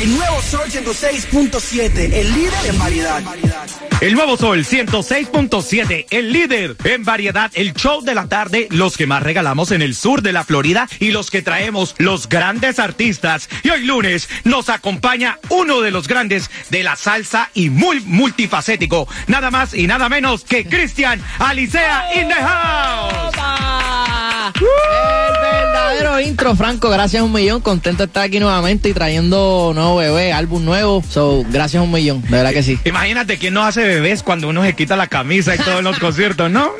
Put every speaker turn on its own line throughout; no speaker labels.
El nuevo Sol 106.7, el líder en variedad.
El nuevo Sol 106.7, el líder en variedad, el show de la tarde, los que más regalamos en el sur de la Florida y los que traemos los grandes artistas. Y hoy lunes nos acompaña uno de los grandes de la salsa y muy multifacético, nada más y nada menos que Cristian Alicea in the house.
Intro, Franco. Gracias un millón. Contento de estar aquí nuevamente y trayendo nuevo bebé, álbum nuevo. So, gracias un millón. De verdad que sí.
Imagínate quién nos hace bebés cuando uno se quita la camisa y todos los conciertos, ¿no?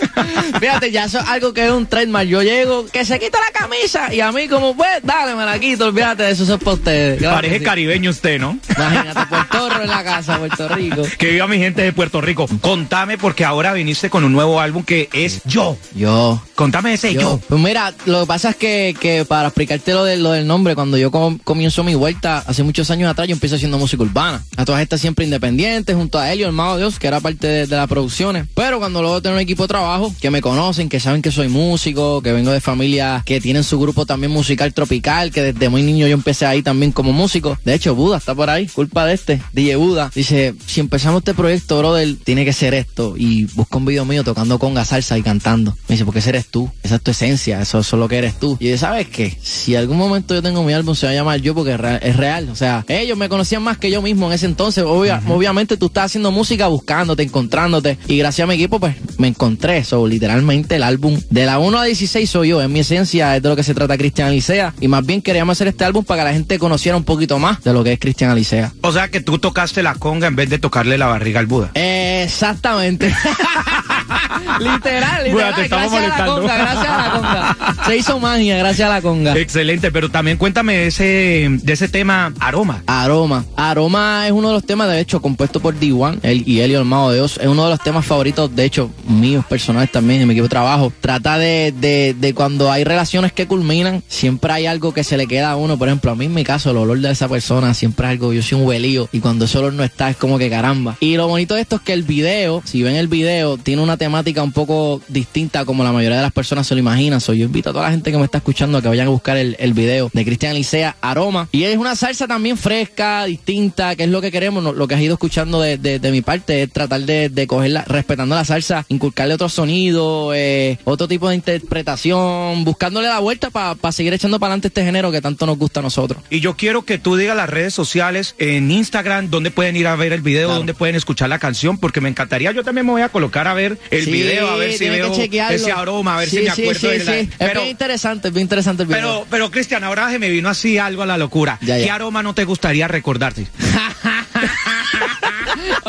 Fíjate, ya eso es algo que es un trademark. Yo llego, que se quita la camisa y a mí como, pues, dale, me la quito. Olvídate de eso, eso es para ustedes. Claro
Parece
sí.
caribeño usted, ¿no?
Imagínate, Puerto En la casa, Puerto Rico.
Que viva mi gente de Puerto Rico. Contame porque ahora viniste con un nuevo álbum que es Yo.
Yo.
Contame ese Yo.
Yo. Pues mira, lo que pasa es que, que para explicarte lo, de, lo del nombre, cuando yo com- comienzo mi vuelta, hace muchos años atrás, yo empecé haciendo música urbana. A todas estas siempre independientes, junto a Elio, el Mago Dios, que era parte de, de las producciones. Pero cuando luego tengo un equipo de trabajo, que me conocen, que saben que soy músico, que vengo de familias que tienen su grupo también musical tropical, que desde muy niño yo empecé ahí también como músico. De hecho, Buda está por ahí, culpa de este, DJ Buda. Dice, si empezamos este proyecto, brother, tiene que ser esto. Y busca un video mío tocando conga, salsa y cantando. Me dice, porque ese eres tú, esa es tu esencia, eso, eso es lo que eres tú. Y yo, ¿sabes qué? Si algún momento yo tengo mi álbum, se va a llamar yo porque es real. Es real. O sea, ellos me conocían más que yo mismo en ese entonces. Obvia- Obviamente tú estás haciendo música buscándote, encontrándote. Y gracias a mi equipo, pues me encontré. So, literalmente el álbum de la 1 a 16 soy yo. En mi esencia es de lo que se trata Cristian Alicea. Y más bien queríamos hacer este álbum para que la gente conociera un poquito más de lo que es Cristian Alicea.
O sea que tú tocaste la conga en vez de tocarle la barriga al Buda.
Exactamente. literal,
Bueno,
literal.
te estamos
gracias a la
molestando.
conga, gracias a la conga. Se hizo magia, gracias a la conga.
Excelente, pero también cuéntame de ese, de ese tema aroma.
Aroma. Aroma es uno de los temas, de hecho, compuesto por D1 él y Elio, el mago de Dios. Es uno de los temas favoritos, de hecho, míos personales también, en mi equipo de trabajo. Trata de, de, de cuando hay relaciones que culminan, siempre hay algo que se le queda a uno. Por ejemplo, a mí en mi caso, el olor de esa persona siempre es algo, yo soy un huelío. Y cuando ese olor no está, es como que caramba. Y lo bonito de esto es que el video, si ven el video, tiene una temática un poco distinta como la mayoría de las personas se lo imaginan. So, yo invito a toda la gente que me está escuchando a que vayan a buscar el, el video de Cristian Licea, Aroma. Y es una salsa también fresca, distinta, que es lo que queremos, lo que has ido escuchando de, de- de mi parte, es tratar de, de cogerla, respetando la salsa, inculcarle otro sonido, eh, otro tipo de interpretación, buscándole la vuelta para seguir echando para adelante este género que tanto nos gusta a nosotros.
Y yo quiero que tú digas las redes sociales en Instagram, donde pueden ir a ver el video,
Claro.
donde pueden escuchar la canción, porque me encantaría, yo también me voy a colocar a ver el
Sí,
video, a ver si veo ese aroma, a ver
Sí,
si me acuerdo de la...
sí. Es
Pero,
bien interesante, es bien interesante el video.
pero, pero Cristian, ahora se me vino así algo a la locura.
Ya, ya.
¿Qué aroma no te gustaría recordarte?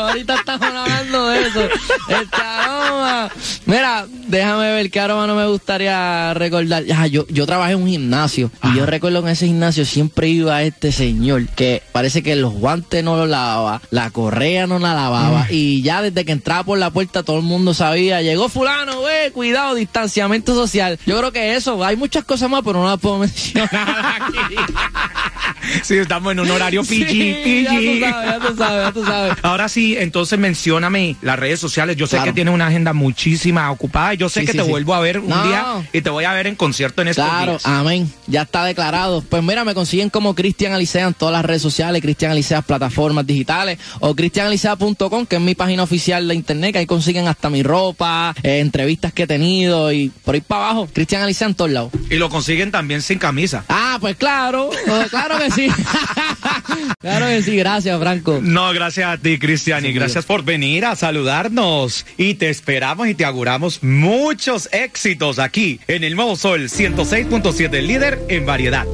Ahorita estamos hablando de eso. Este aroma. Mira, déjame ver qué aroma no me gustaría recordar. Yo, yo trabajé en un gimnasio y yo recuerdo que en ese gimnasio siempre iba este señor que parece que los guantes no los lavaba, la correa no la lavaba y ya desde que entraba por la puerta todo el mundo sabía, llegó fulano, ve, cuidado, distanciamiento social. Yo creo que eso, hay muchas cosas más, pero no las puedo mencionar aquí.
sí, estamos en un horario PG,
Sí, ya tú
PG.
sabes, ya tú sabes, ya tú sabes.
Ahora sí, entonces mencióname las redes sociales. Yo sé
Claro.
que tienes una agenda muchísima ocupada. Yo sé
Sí,
que
sí,
te
sí.
vuelvo a ver un
No.
día y te voy a ver en concierto en estos
Claro,
días.
amén. Ya está declarado. Pues mira, me consiguen como Cristian Alicea en todas las redes sociales, Cristian Alicea plataformas digitales o cristianalicea.com, que es mi página oficial de internet, que ahí consiguen hasta mi ropa, eh, entrevistas que he tenido y por ahí para abajo, Cristian Alicea en todos lados.
Y lo consiguen también sin camisa.
Ah, pues claro, claro que sí. claro que sí, gracias, Franco.
No, gracias a ti, Cristian, y gracias por venir a saludarnos. Y te esperamos y te auguramos muchos éxitos aquí en el Nuevo Sol 106.7, líder en variedad.